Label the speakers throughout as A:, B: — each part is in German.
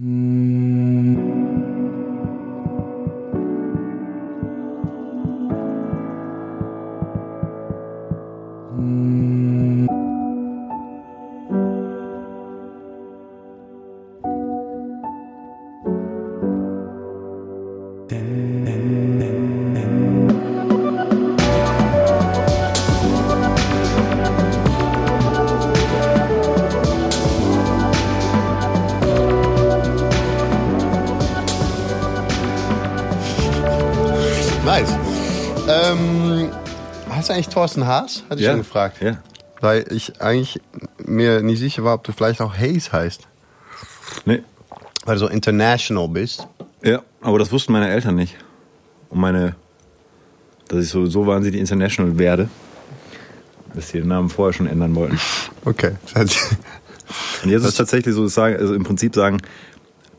A: Mm. Thorsten Haas? Hatte ich
B: Ja.
A: schon gefragt.
B: Ja.
A: Weil ich eigentlich mir nicht sicher war, ob du vielleicht auch Hayes heißt.
B: Nee.
A: Weil du so international bist.
B: Ja, aber das wussten meine Eltern nicht. Und meine, dass ich so, so wahnsinnig international werde, dass sie den Namen vorher schon ändern wollten.
A: Okay.
B: Und jetzt ist es tatsächlich so, sagen, also im Prinzip sagen,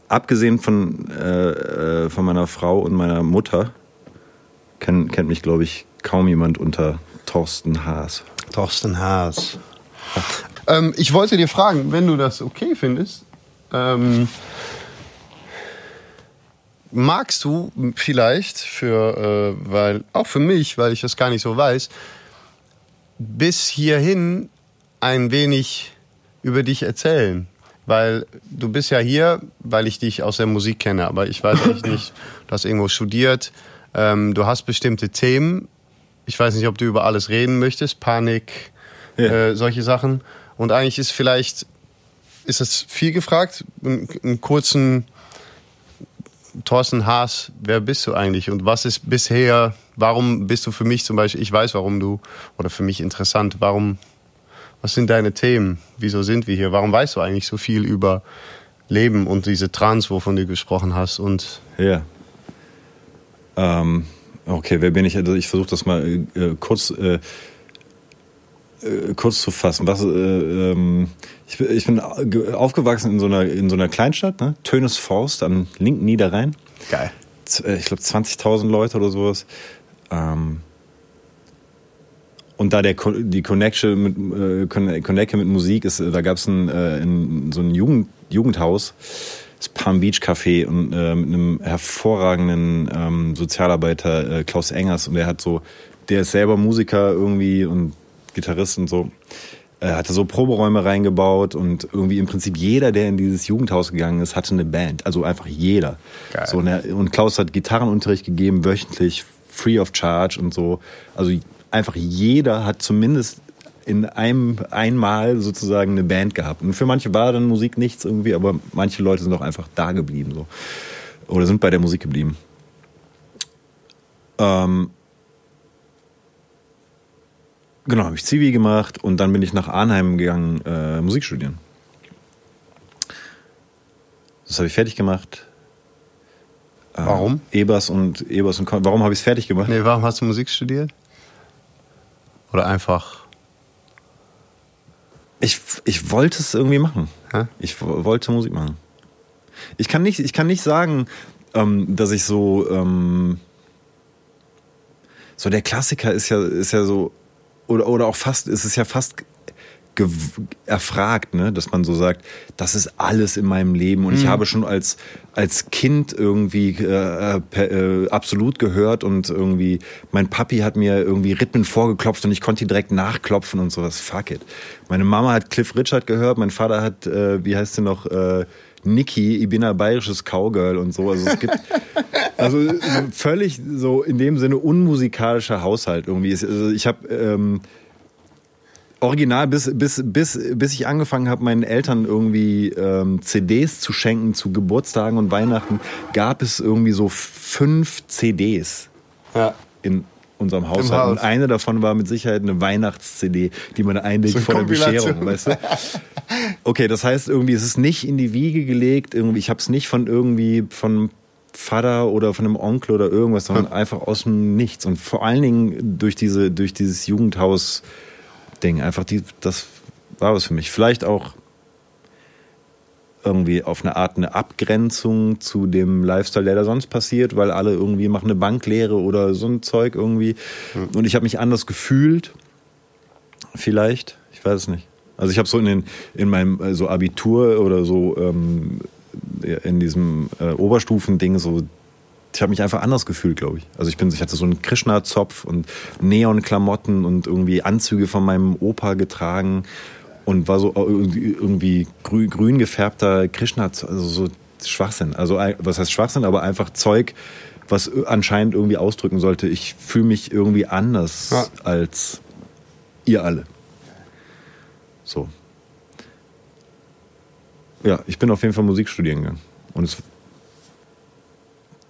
B: abgesehen von, äh, äh, von meiner Frau und meiner Mutter, kennt, kennt mich, glaube ich, kaum jemand unter Thorsten Haas.
A: Thorsten Haas. Ähm, ich wollte dir fragen, wenn du das okay findest, ähm, magst du vielleicht für, äh, weil auch für mich, weil ich das gar nicht so weiß, bis hierhin ein wenig über dich erzählen? Weil du bist ja hier, weil ich dich aus der Musik kenne, aber ich weiß echt nicht, du hast irgendwo studiert, ähm, du hast bestimmte Themen. Ich weiß nicht, ob du über alles reden möchtest, Panik,
B: Ja.
A: äh, solche Sachen. Und eigentlich ist vielleicht, ist das viel gefragt, einen, kurzen Thorsten Haas, wer bist du eigentlich und was ist bisher, warum bist du für mich zum Beispiel, ich weiß, warum du, oder für mich interessant, warum, was sind deine Themen, wieso sind wir hier, warum weißt du eigentlich so viel über Leben und diese Trans, wovon du gesprochen hast und
B: Ja. Ähm, okay, wer bin ich? Also ich versuche das mal äh, kurz, äh, äh, kurz zu fassen. Was, äh, ähm, ich, bin- ich bin ge- aufgewachsen in so einer, in so einer Kleinstadt, ne? Tönes Forst am linken Niederrhein.
A: geil.
B: Äh, Ich glaube 20.000 Leute oder sowas. Ähm, und da der die Connection mit äh, Con- Connection mit Musik ist, äh, da gab es ein, so ein Jugend, Jugendhaus, das Palm Beach Café und äh, mit einem hervorragenden ähm, Sozialarbeiter äh, Klaus Engers und der hat so, der ist selber Musiker irgendwie und Gitarrist und so. Er hatte so Proberäume reingebaut und irgendwie im Prinzip jeder, der in dieses Jugendhaus gegangen ist, hatte eine Band. Also einfach jeder.
A: Geil.
B: So, und, er, und Klaus hat Gitarrenunterricht gegeben, wöchentlich, free of charge und so. Also einfach jeder hat zumindest in einem einmal sozusagen eine Band gehabt. Und für manche war dann Musik nichts irgendwie, aber manche Leute sind auch einfach da geblieben so. Oder sind bei der Musik geblieben. Ähm, genau, habe ich Zivi gemacht und dann bin ich nach Arnheim gegangen, äh, Musik studieren. Das habe ich fertig gemacht. Äh,
A: Warum?
B: Ebers und Ebers und Kon Warum habe ich es fertig gemacht?
A: Nee, warum hast du Musik studiert? Oder einfach,
B: Ich, ich wollte es irgendwie machen.
A: Hä?
B: Ich wo- wollte Musik machen. Ich kann nicht, ich kann nicht sagen, ähm, dass ich so. Ähm, so der Klassiker ist ja, ist ja so. Oder, oder auch fast, ist es ja fast erfragt, ne? dass man so sagt, das ist alles in meinem Leben. Und ich habe schon als, als Kind irgendwie äh, per, äh, absolut gehört und irgendwie, mein Papi hat mir irgendwie Rhythmen vorgeklopft und ich konnte die direkt nachklopfen und sowas. Fuck it. Meine Mama hat Cliff Richard gehört, mein Vater hat, äh, wie heißt sie noch, äh, Niki, ich bin ein bayerisches Cowgirl und so. Also es gibt also so völlig so in dem Sinne unmusikalischer Haushalt irgendwie. Also ich habe ähm, original bis bis bis bis ich angefangen habe, meinen Eltern irgendwie ähm, CDs zu schenken zu Geburtstagen und Weihnachten, gab es irgendwie so fünf CDs
A: ja.
B: in unserem Haushalt.
A: Haus.
B: Und eine davon war mit Sicherheit eine Weihnachts-CD, die man einlegt
A: So
B: vor der. Bescherung, weißt du? Okay, das heißt irgendwie, es ist nicht in die Wiege gelegt, irgendwie, ich habe es nicht von irgendwie von Vater oder von einem Onkel oder irgendwas, sondern einfach aus dem Nichts. Und vor allen Dingen durch diese, durch dieses Jugendhaus-Ding. Einfach die, das war was für mich. Vielleicht auch irgendwie auf eine Art eine Abgrenzung zu dem Lifestyle, der da sonst passiert, weil alle irgendwie machen eine Banklehre oder so ein Zeug irgendwie. Und ich habe mich anders gefühlt. Vielleicht, ich weiß es nicht. Also ich habe so in, den, in meinem äh, so Abitur oder so ähm, in diesem äh, Oberstufending so ich habe mich einfach anders gefühlt, glaube ich. Also ich bin, ich hatte so einen Krishna-Zopf und Neon-Klamotten und irgendwie Anzüge von meinem Opa getragen und war so irgendwie grün, grün gefärbter Krishna, also so Schwachsinn. Also was heißt Schwachsinn, aber einfach Zeug, was anscheinend irgendwie ausdrücken sollte, ich fühle mich irgendwie anders ja. als ihr alle. So. Ja, ich bin auf jeden Fall Musik studieren gegangen. Und es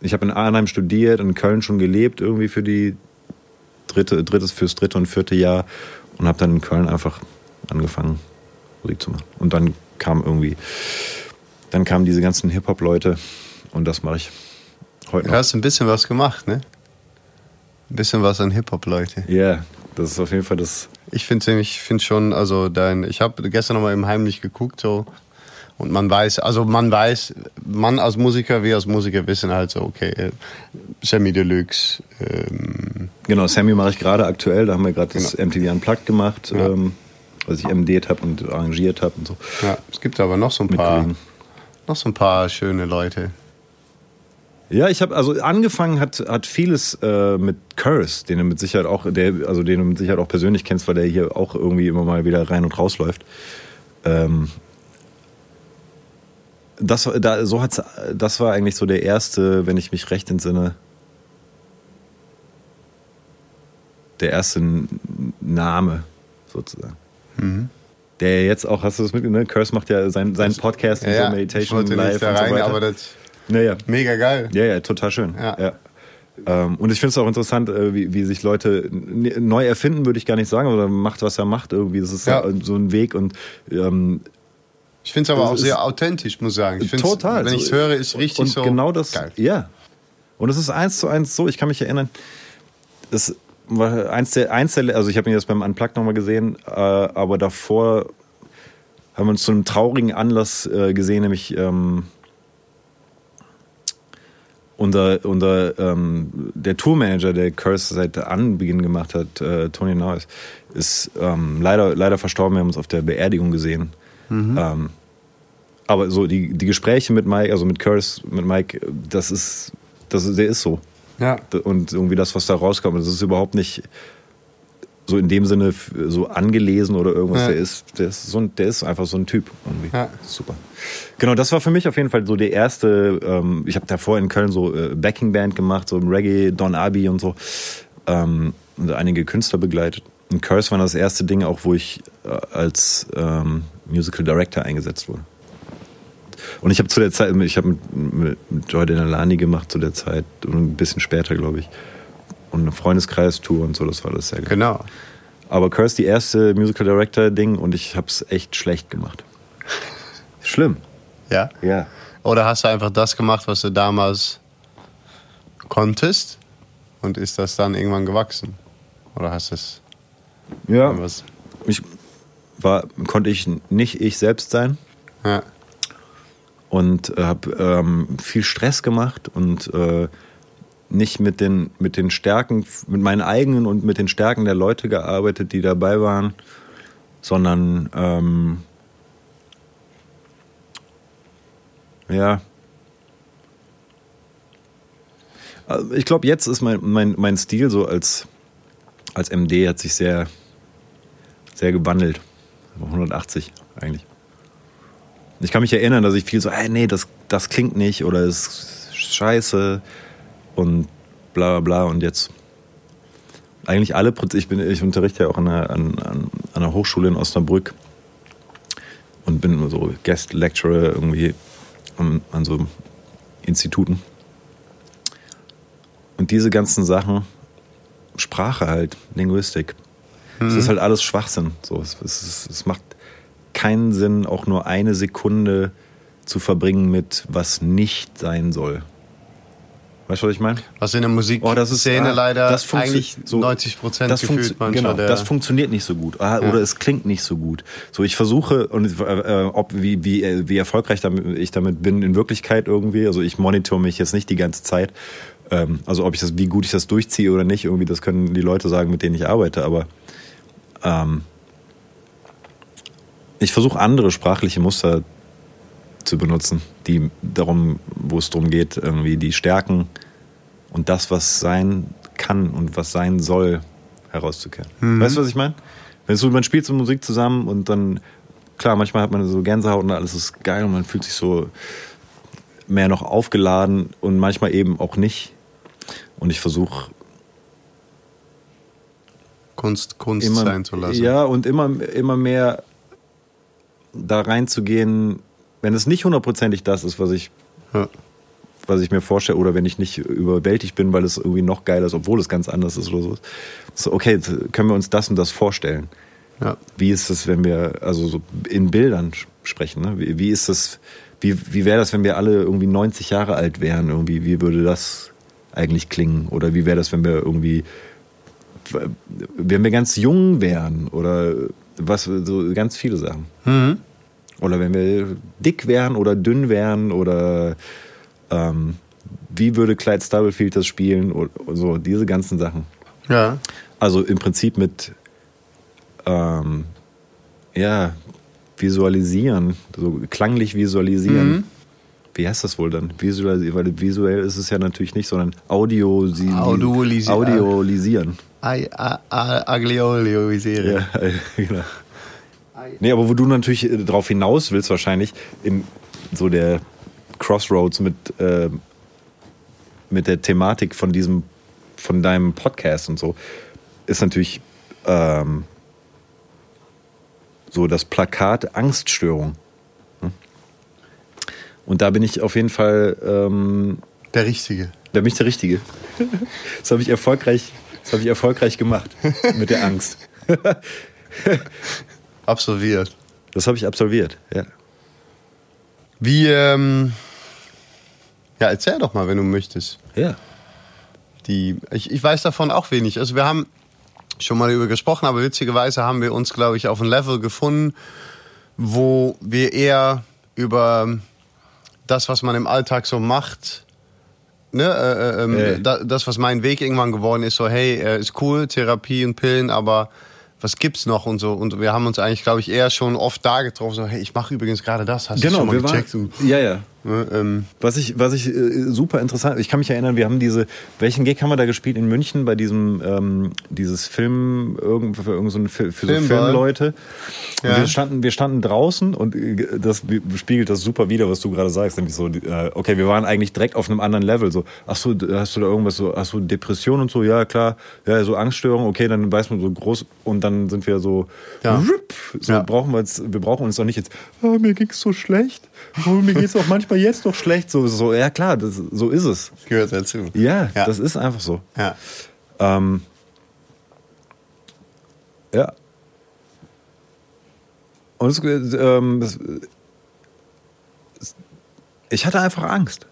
B: ich habe in Arnheim studiert, in Köln schon gelebt, irgendwie für die dritte, drittes, fürs dritte und vierte Jahr und habe dann in Köln einfach angefangen, Musik zu machen. Und dann kam irgendwie, dann kamen diese ganzen Hip-Hop-Leute und das mache ich heute noch.
A: Du hast ein bisschen was gemacht, ne? Ein bisschen was an Hip-Hop-Leute.
B: Ja, yeah, das ist auf jeden Fall das.
A: Ich finde ich find schon, also dein, ich habe gestern nochmal im Heimlich geguckt, so und man weiß, also man weiß, man als Musiker, wir als Musiker wissen halt so, okay, Sammy Deluxe. Ähm
B: genau, Sammy mache ich gerade aktuell, da haben wir gerade genau. das MTV Unplugged gemacht, ja. ähm, was ich MDt habe und arrangiert habe und so.
A: Ja, es gibt aber noch so ein paar, noch so ein paar schöne Leute.
B: Ja, ich habe also angefangen hat hat vieles äh, mit Curse, den du mit Sicherheit auch, der also den du mit Sicherheit auch persönlich kennst, weil der hier auch irgendwie immer mal wieder rein und raus läuft. Ähm, das, da, so hat's, das war eigentlich so der erste, wenn ich mich recht entsinne, der erste Name sozusagen. Mhm. Der jetzt auch, hast du das mitgenommen? Curse macht ja seinen sein Podcast
A: ja, ja. so Meditation ich live da rein, und so aber das ja, ja. mega geil.
B: Ja, ja, total schön. Ja. ja. Ähm, und ich finde es auch interessant, äh, wie, wie sich Leute neu erfinden, würde ich gar nicht sagen, oder macht, was er macht irgendwie. Das ist ja. so ein Weg und ähm,
A: ich finde es aber auch sehr authentisch, muss ich sagen. Ich
B: total.
A: Wenn ich es höre, ist richtig
B: und
A: so.
B: Genau das. Geil. Ja. Und es ist eins zu eins so. Ich kann mich erinnern. Das war eins der, eins der also ich habe ihn jetzt beim Unplugged nochmal gesehen, äh, aber davor haben wir uns zu einem traurigen Anlass äh, gesehen, nämlich ähm, unser, unser ähm, der Tourmanager, der Curse seit Anbeginn gemacht hat, äh, Tony Norris, ist ähm, leider, leider verstorben. Wir haben uns auf der Beerdigung gesehen. Mhm. Ähm, aber so die, die Gespräche mit Mike, also mit Curtis, mit Mike, das ist, das ist, der ist so.
A: Ja.
B: Und irgendwie das, was da rauskommt, das ist überhaupt nicht so in dem Sinne so angelesen oder irgendwas. Ja. Der, ist, der, ist so ein, der ist einfach so ein Typ. Irgendwie. Ja. Super. Genau, das war für mich auf jeden Fall so der erste. Ähm, ich habe davor in Köln so äh, Backing Band gemacht, so im Reggae, Don Abi und so. Ähm, und einige Künstler begleitet. Und Curse war das erste Ding, auch wo ich äh, als ähm, Musical Director eingesetzt wurde. Und ich habe zu der Zeit, ich habe mit, mit, Joy Denalani gemacht zu der Zeit und ein bisschen später, glaube ich. Und eine Freundeskreistour und so, das war das sehr
A: geil. Genau.
B: Aber Curse die erste Musical Director Ding und ich habe es echt schlecht gemacht. Schlimm.
A: Ja?
B: Ja.
A: Oder hast du einfach das gemacht, was du damals konntest und ist das dann irgendwann gewachsen? Oder hast du es
B: ja. Irgendwas? Ich war, konnte ich nicht ich selbst sein.
A: Ja.
B: Und äh, habe ähm, viel Stress gemacht und äh, nicht mit den, mit den Stärken, mit meinen eigenen und mit den Stärken der Leute gearbeitet, die dabei waren, sondern ähm, ja. Also ich glaube, jetzt ist mein, mein, mein Stil so als, als MD hat sich sehr, sehr gewandelt. 180 eigentlich. Ich kann mich erinnern, dass ich viel so, ey, nee, das, das klingt nicht oder ist scheiße und bla bla bla. Und jetzt eigentlich alle ich, ich unterrichte ja auch an einer, an, an einer Hochschule in Osnabrück und bin so Guest Lecturer irgendwie an, an so Instituten. Und diese ganzen Sachen, Sprache halt, Linguistik, es ist mhm. halt alles Schwachsinn. So, es, es, es macht keinen Sinn, auch nur eine Sekunde zu verbringen mit, was nicht sein soll. Weißt du, was ich meine?
A: Was in der Musikszene
B: oh, das ist,
A: Szene
B: ah,
A: leider
B: das
A: eigentlich so, 90 Prozent gefühlt
B: manchmal. Genau, das funktioniert nicht so gut. Ah, ja. Oder es klingt nicht so gut. So, ich versuche, und äh, ob wie, wie, wie erfolgreich damit, ich damit bin in Wirklichkeit irgendwie, also ich monitor mich jetzt nicht die ganze Zeit. Ähm, also ob ich das, wie gut ich das durchziehe oder nicht, irgendwie, das können die Leute sagen, mit denen ich arbeite, aber ähm, ich versuche andere sprachliche Muster zu benutzen, die darum, wo es darum geht, irgendwie die Stärken und das, was sein kann und was sein soll, herauszukehren. Mhm. Weißt du, was ich meine? Wenn du, man spielt so Musik zusammen und dann, klar, manchmal hat man so Gänsehaut und alles ist geil und man fühlt sich so mehr noch aufgeladen und manchmal eben auch nicht. Und ich versuche
A: Kunst, Kunst
B: immer,
A: sein zu lassen.
B: Ja, und immer, immer mehr da reinzugehen, wenn es nicht hundertprozentig das ist, was ich, ja. was ich mir vorstelle, oder wenn ich nicht überwältigt bin, weil es irgendwie noch geiler ist, obwohl es ganz anders ist oder so. so okay, können wir uns das und das vorstellen. Ja. Wie ist es, wenn wir also so in Bildern sprechen? Ne? Wie, wie ist das, wie, wie wäre das, wenn wir alle irgendwie 90 Jahre alt wären? Irgendwie, wie würde das eigentlich klingen? Oder wie wäre das, wenn wir irgendwie wenn wir ganz jung wären oder was, so ganz viele Sachen. Mhm. Oder wenn wir dick wären oder dünn wären oder ähm, wie würde Clyde Stubblefield das spielen oder so, diese ganzen Sachen.
A: Ja.
B: Also im Prinzip mit, ähm, ja, visualisieren, so klanglich visualisieren. Mhm wie heißt das wohl dann? Visuell, weil visuell ist es ja natürlich nicht, sondern Audio,
A: Audiolisi
B: Audiolisieren.
A: Agliolisieren.
B: Ja, genau. Nee, aber wo du natürlich äh, darauf hinaus willst, wahrscheinlich, in so der Crossroads mit, äh, mit der Thematik von diesem, von deinem Podcast und so, ist natürlich ähm, so das Plakat Angststörung. Und da bin ich auf jeden Fall. Ähm,
A: der Richtige.
B: Da bin ich der Richtige. Das habe ich erfolgreich, das habe ich erfolgreich gemacht mit der Angst.
A: absolviert.
B: Das habe ich absolviert, ja.
A: Wie, ähm, ja, erzähl doch mal, wenn du möchtest.
B: Ja.
A: Die, ich, ich weiß davon auch wenig. Also wir haben schon mal über gesprochen, aber witzigerweise haben wir uns, glaube ich, auf ein Level gefunden, wo wir eher über das, was man im Alltag so macht, ne, äh, äh, ähm, hey. da, das, was mein Weg irgendwann geworden ist, so, hey, äh, ist cool, Therapie und Pillen, aber was gibt's noch und so. Und wir haben uns eigentlich, glaube ich, eher schon oft da getroffen, so, hey, ich mache übrigens gerade das, hast
B: genau,
A: du schon
B: mal gecheckt? Waren, ja, ja.
A: Ne, ähm,
B: was ich, was ich äh, super interessant, ich kann mich erinnern, wir haben diese, welchen Gig haben wir da gespielt in München bei diesem, ähm, dieses Film, irgend, für, irgend so für, so Filmleute. Ja. Wir, standen, wir standen draußen und äh, das spiegelt das super wieder, was du gerade sagst, nämlich so, äh, okay, wir waren eigentlich direkt auf einem anderen Level, so, ach so, hast du da irgendwas so, hast du Depression und so, ja klar, ja, so Angststörung, okay, dann weiß man so groß und dann sind wir so, ja. So ja. brauchen wir jetzt, wir brauchen uns doch nicht jetzt, ah, mir ging's so schlecht, oh, mir geht's auch manchmal jetzt noch schlecht. So, so ja klar, das, so ist es.
A: Gehört dazu.
B: Ja, ja, das ist einfach so.
A: Ja.
B: Ähm, ja. Und es, ähm, das, ich hatte einfach Angst.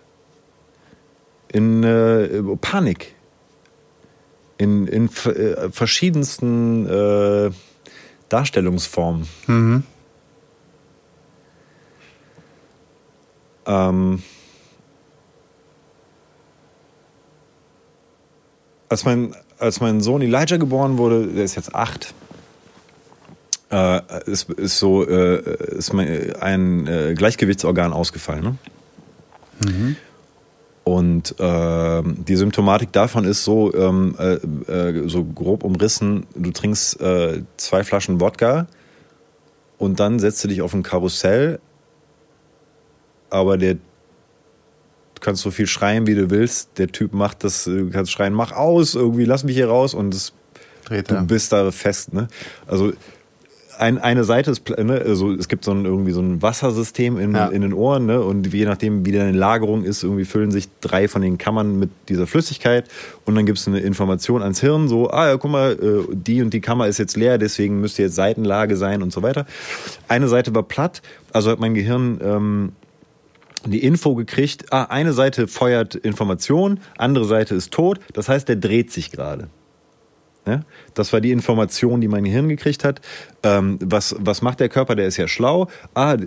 B: In äh, Panik. In, in äh, verschiedensten äh, Darstellungsformen.
A: Mhm.
B: Ähm, als, mein, als mein Sohn Elijah geboren wurde, der ist jetzt acht, äh, ist, ist so äh, ist ein äh, Gleichgewichtsorgan ausgefallen. Ne? Mhm. Und äh, die Symptomatik davon ist so, ähm, äh, äh, so grob umrissen, du trinkst äh, zwei Flaschen Wodka und dann setzt du dich auf ein Karussell, aber der du kannst so viel schreien, wie du willst. Der Typ macht das, du kannst schreien, mach aus, irgendwie, lass mich hier raus und das,
A: Dreht,
B: du ja. bist da fest. Ne? Also ein, eine Seite ist, ne, also es gibt so ein, irgendwie so ein Wassersystem in, ja. in den Ohren ne, und je nachdem, wie deine Lagerung ist, irgendwie füllen sich drei von den Kammern mit dieser Flüssigkeit und dann gibt es eine Information ans Hirn, so, ah ja, guck mal, äh, die und die Kammer ist jetzt leer, deswegen müsste jetzt Seitenlage sein und so weiter. Eine Seite war platt, also hat mein Gehirn ähm, die Info gekriegt, ah, eine Seite feuert Information, andere Seite ist tot, das heißt, der dreht sich gerade. Ja? Das war die Information, die mein Gehirn gekriegt hat. Ähm, was, was macht der Körper? Der ist ja schlau. Ah,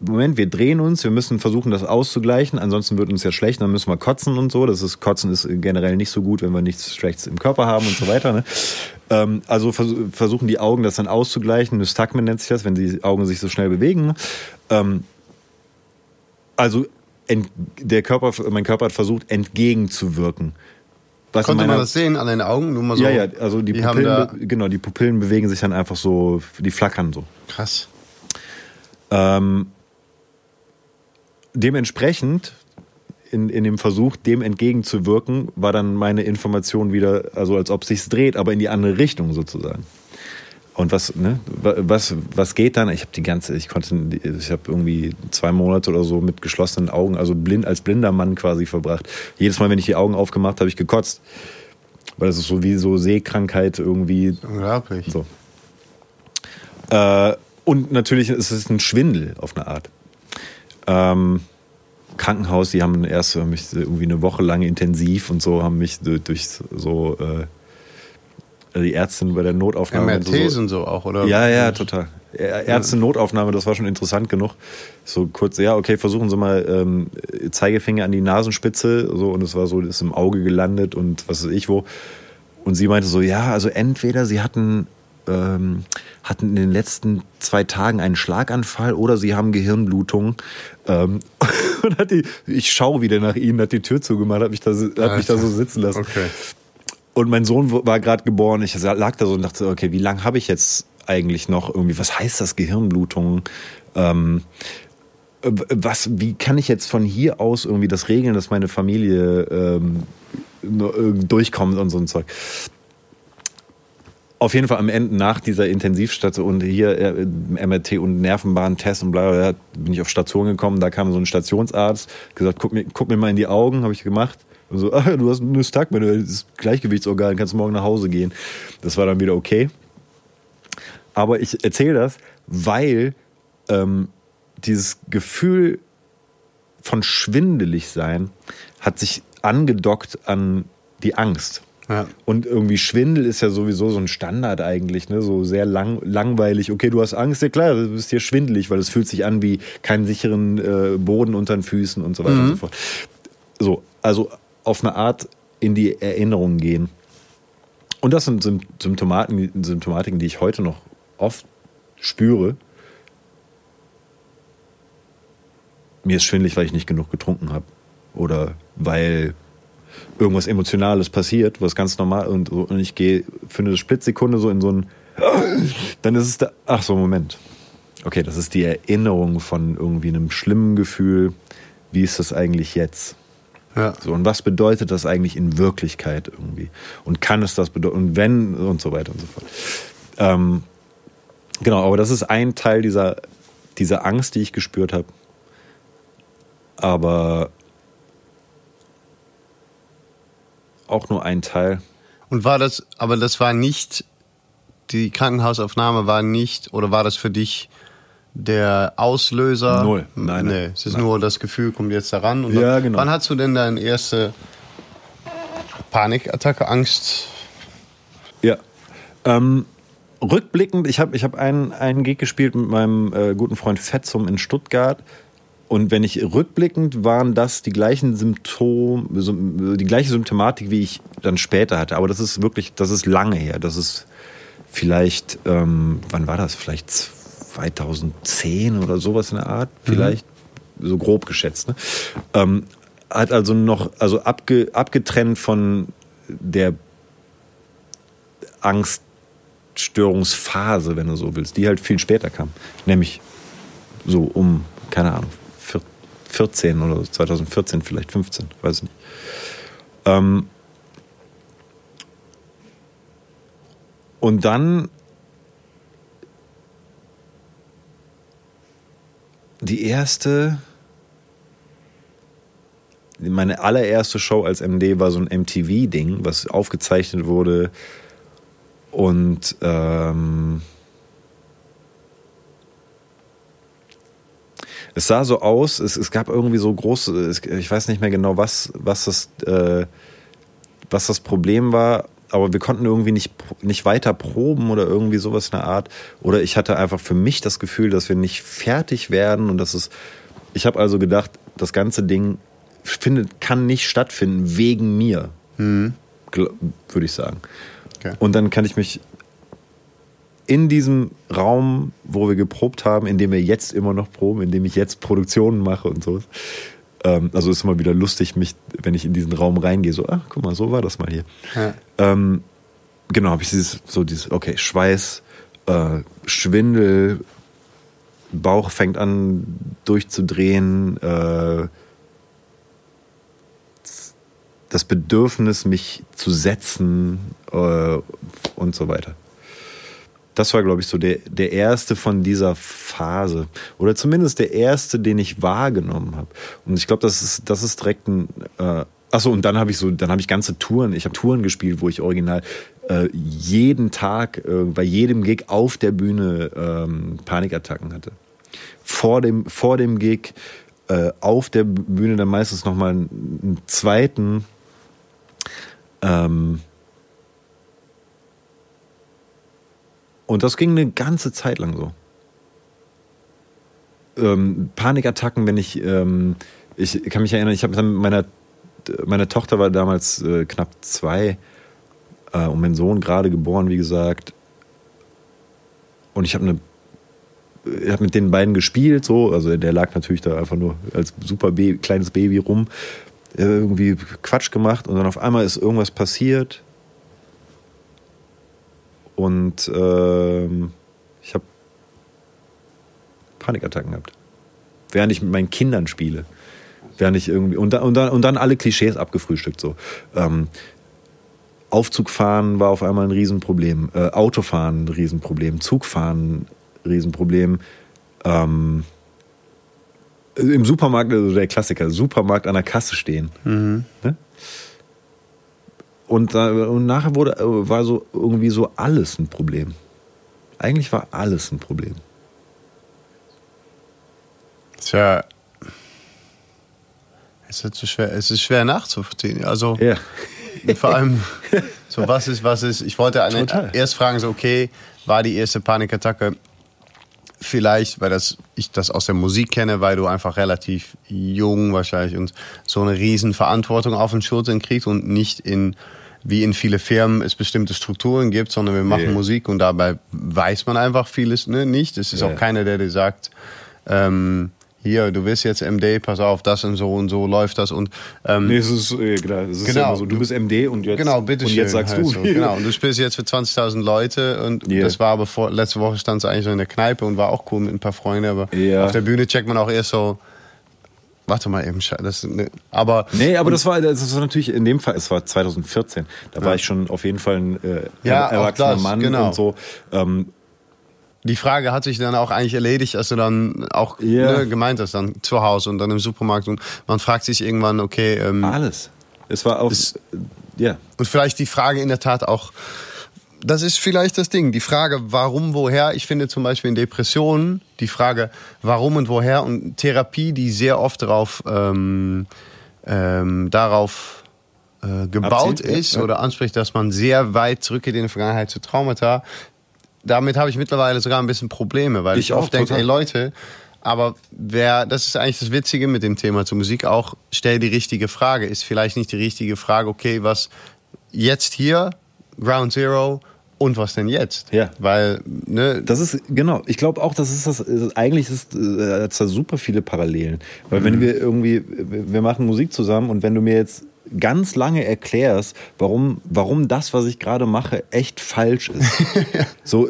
B: Moment, wir drehen uns, wir müssen versuchen, das auszugleichen, ansonsten wird uns ja schlecht, dann müssen wir kotzen und so. Das ist, Kotzen ist generell nicht so gut, wenn wir nichts Schlechtes im Körper haben und so weiter. Ne? Ähm, also vers versuchen die Augen das dann auszugleichen. Nystagmen nennt sich das, wenn die Augen sich so schnell bewegen. Ähm, Also ent, der Körper, mein Körper hat versucht, entgegenzuwirken. Was
A: Konnte man
B: meiner-
A: das sehen an den Augen? Nur mal so.
B: Ja, ja, also die,
A: die
B: Pupillen, genau, die Pupillen bewegen sich dann einfach so, die flackern so.
A: Krass.
B: Ähm, dementsprechend, in, in dem Versuch, dem entgegenzuwirken, war dann meine Information wieder, also als ob sich's dreht, aber in die andere Richtung sozusagen. Und was, ne, wa- was, was geht dann? Ich habe die ganze, ich konnte, ich habe irgendwie zwei Monate oder so mit geschlossenen Augen, also blind als blinder Mann quasi verbracht. Jedes Mal, wenn ich die Augen aufgemacht habe, ich gekotzt, weil das ist so wie so Sehkrankheit irgendwie
A: Unglaublich.
B: so. Äh, und natürlich ist es ein Schwindel auf eine Art. Ähm, Krankenhaus, die haben erst mich irgendwie eine Woche lang intensiv und so, haben mich durch, durch so äh, die Ärztin bei der Notaufnahme. und
A: MRTs
B: so,
A: und so auch, oder?
B: ja, ja, total. Ärzte-Notaufnahme, das war schon interessant genug. So kurz, ja, okay, versuchen Sie mal ähm, Zeigefinger an die Nasenspitze, so, und es war so, ist im Auge gelandet und was weiß ich wo. Und sie meinte so, ja, also entweder Sie hatten, ähm, hatten in den letzten zwei Tagen einen Schlaganfall oder Sie haben Gehirnblutung. Ähm, und hat die, ich schaue wieder nach ihnen, hat die Tür zugemacht, hat mich da, hat mich da so sitzen lassen.
A: Okay.
B: Und mein Sohn war gerade geboren. Ich lag da so und dachte, okay, wie lange habe ich jetzt eigentlich noch irgendwie? Was heißt das Gehirnblutung? Ähm, äh, was, wie kann ich jetzt von hier aus irgendwie das regeln, dass meine Familie ähm, durchkommt und so ein Zeug? Auf jeden Fall am Ende nach dieser Intensivstation und hier äh, MRT und Nervenbahntest und bla, bla, bla bin ich auf Station gekommen. Da kam so ein Stationsarzt, gesagt, guck mir, guck mir mal in die Augen, habe ich gemacht. Und so, ah, du hast ein Nystagma, das Gleichgewichtsorgan, kannst morgen nach Hause gehen. Das war dann wieder okay. Aber ich erzähle das, weil ähm, dieses Gefühl von schwindelig sein hat sich angedockt an die Angst.
A: Ja.
B: Und irgendwie Schwindel ist ja sowieso so ein Standard eigentlich, ne? So sehr lang, langweilig. Okay, du hast Angst, ja klar, du bist hier schwindelig, weil es fühlt sich an wie keinen sicheren äh, Boden unter den Füßen und so weiter und so fort. So, also auf eine Art in die Erinnerung gehen. Und das sind Sym- Symptomaten, Symptomatiken, die ich heute noch oft spüre. Mir ist schwindelig, weil ich nicht genug getrunken habe. Oder weil irgendwas Emotionales passiert, was ganz normal und, und ich gehe für eine Splitsekunde so in so ein dann ist es da ach so Moment. Okay, das ist die Erinnerung von irgendwie einem schlimmen Gefühl. Wie ist das eigentlich jetzt?
A: Ja.
B: So, und was bedeutet das eigentlich in Wirklichkeit irgendwie? Und kann es das bedeuten? Und wenn und so weiter und so fort. Ähm, genau, aber das ist ein Teil dieser, dieser Angst, die ich gespürt habe. Aber auch nur ein Teil.
A: Und war das, aber das war nicht, die Krankenhausaufnahme war nicht, oder war das für dich der Auslöser?
B: Null. Nein,
A: Nee,
B: nein.
A: es ist
B: Nein.
A: nur das Gefühl, kommt jetzt daran. Und
B: Ja, genau.
A: Wann hast du denn deine erste Panikattacke, Angst?
B: Ja. Ähm, rückblickend, ich habe ich hab einen, einen Gig gespielt mit meinem äh, guten Freund Fetzum in Stuttgart. Und wenn ich rückblickend waren das die gleichen Symptome, die gleiche Symptomatik, wie ich dann später hatte. Aber das ist wirklich, das ist lange her. Das ist vielleicht, ähm, wann war das? Vielleicht 2010 oder sowas in der Art, vielleicht so grob geschätzt. Ne? Ähm, hat also noch, also abge, abgetrennt von der Angststörungsphase, wenn du so willst, die halt viel später kam. Nämlich so um, keine Ahnung, vier- 14 oder 2014, vielleicht 15, weiß ich nicht. Ähm und dann die erste, meine allererste Show als MD war so ein MTV-Ding, was aufgezeichnet wurde. Und ähm, es sah so aus, es, es gab irgendwie so große, ich weiß nicht mehr genau, was, was, das, äh, was das Problem war, aber wir konnten irgendwie nicht, nicht weiter proben oder irgendwie sowas in der Art. Oder ich hatte einfach für mich das Gefühl, dass wir nicht fertig werden und dass es. Ich habe also gedacht, das ganze Ding findet, kann nicht stattfinden wegen mir, gl- würde ich sagen.
A: Okay.
B: Und dann kann ich mich in diesem Raum, wo wir geprobt haben, in dem wir jetzt immer noch proben, in dem ich jetzt Produktionen mache und so. Ähm, also ist immer wieder lustig, mich, wenn ich in diesen Raum reingehe, so, ach, guck mal, so war das mal hier.
A: Ja.
B: Ähm, genau, habe ich dieses, so dieses, okay, Schweiß, äh, Schwindel, Bauch fängt an durchzudrehen, äh, das Bedürfnis, mich zu setzen äh, und so weiter. Das war, glaube ich, so der, der erste von dieser Phase. Oder zumindest der erste, den ich wahrgenommen habe. Und ich glaube, das ist, das ist direkt ein. Äh, Achso, und dann habe ich so, dann habe ich ganze Touren, ich habe Touren gespielt, wo ich original äh, jeden Tag äh, bei jedem Gig auf der Bühne ähm, Panikattacken hatte. Vor dem, vor dem Gig äh, auf der Bühne dann meistens nochmal einen, einen zweiten ähm, und das ging eine ganze Zeit lang so. Ähm, Panikattacken, wenn ich, ähm, ich kann mich erinnern, ich habe dann meiner, meine Tochter war damals äh, knapp zwei äh, und mein Sohn gerade geboren, wie gesagt. Und ich habe eine ich habe mit den beiden gespielt, so, also der lag natürlich da einfach nur als super Baby, kleines Baby rum irgendwie Quatsch gemacht und dann auf einmal ist irgendwas passiert und ähm, ich habe Panikattacken gehabt. Während ich mit meinen Kindern spiele. Während ich irgendwie und dann, und dann, und dann alle Klischees abgefrühstückt so. Ähm, Aufzugfahren war auf einmal ein Riesenproblem, äh, Autofahren ein Riesenproblem, Zugfahren ein Riesenproblem. Ähm, im Supermarkt, also der Klassiker, Supermarkt an der Kasse stehen.
A: Mhm.
B: Ne? Und, und nachher wurde, war so irgendwie so alles ein Problem. Eigentlich war alles ein Problem.
A: Tja, es ist, so schwer, es ist schwer nachzuvollziehen. Also
B: Ja.
A: vor allem, so was ist, was ist. Ich wollte eine, erst fragen, so okay, war die erste Panikattacke vielleicht, weil das, ich das aus der Musik kenne, weil du einfach relativ jung wahrscheinlich und so eine riesen Verantwortung auf den Schultern kriegst und nicht in wie in viele Firmen es bestimmte Strukturen gibt, sondern wir machen
B: Ja.
A: Musik und dabei weiß man einfach vieles ne, nicht. Es ist
B: Ja.
A: auch keiner, der dir sagt, ähm, hier, du bist jetzt MD, pass auf, das und so und so läuft das und ähm,
B: Nee, es ist, äh, genau, es ist
A: Genau.
B: so, du bist MD und jetzt,
A: Genau, bitte
B: und jetzt sagst
A: halt
B: du.
A: So. Genau, und du spielst jetzt für 20.000 Leute und
B: Ja.
A: das war aber vor, letzte Woche stand es eigentlich so in der Kneipe und war auch cool mit ein paar Freunden, aber
B: Ja.
A: auf der Bühne checkt man auch erst so, warte mal eben, das, ne, aber
B: Nee, aber das war, das war natürlich in dem Fall, es war 2014. Da war
A: Ja.
B: ich schon auf jeden Fall ein äh,
A: Ja,
B: erwachsener
A: das,
B: Mann
A: genau.
B: und so. Ähm,
A: die Frage hat sich dann auch eigentlich erledigt, als du dann auch
B: Ja.
A: ne, gemeint hast, dann zu Hause und dann im Supermarkt und man fragt sich irgendwann, okay, ähm,
B: alles. Es war auf,
A: Es-
B: ja.
A: Und vielleicht die Frage in der Tat auch, das ist vielleicht das Ding, die Frage, warum, woher. Ich finde zum Beispiel in Depressionen die Frage, warum und woher und Therapie, die sehr oft darauf, ähm, ähm, darauf äh, gebaut
B: ja,
A: ist
B: ja.
A: oder anspricht, dass man sehr weit zurückgeht in die Vergangenheit zu Traumata. Damit habe ich mittlerweile sogar ein bisschen Probleme, weil ich,
B: Ich
A: oft denke,
B: total.
A: ey Leute, aber wer, das ist eigentlich das Witzige mit dem Thema zur Musik auch, stell die richtige Frage. Ist vielleicht nicht die richtige Frage, okay, was jetzt hier, Ground Zero und was denn jetzt?
B: Ja.
A: Weil, ne,
B: Das ist, genau, ich glaube auch, das ist das, eigentlich ist äh, da super viele Parallelen. Weil
A: Mhm.
B: wenn wir irgendwie, wir machen Musik zusammen und wenn du mir jetzt ganz lange erklärst, warum, warum das, was ich gerade mache, echt falsch ist. so,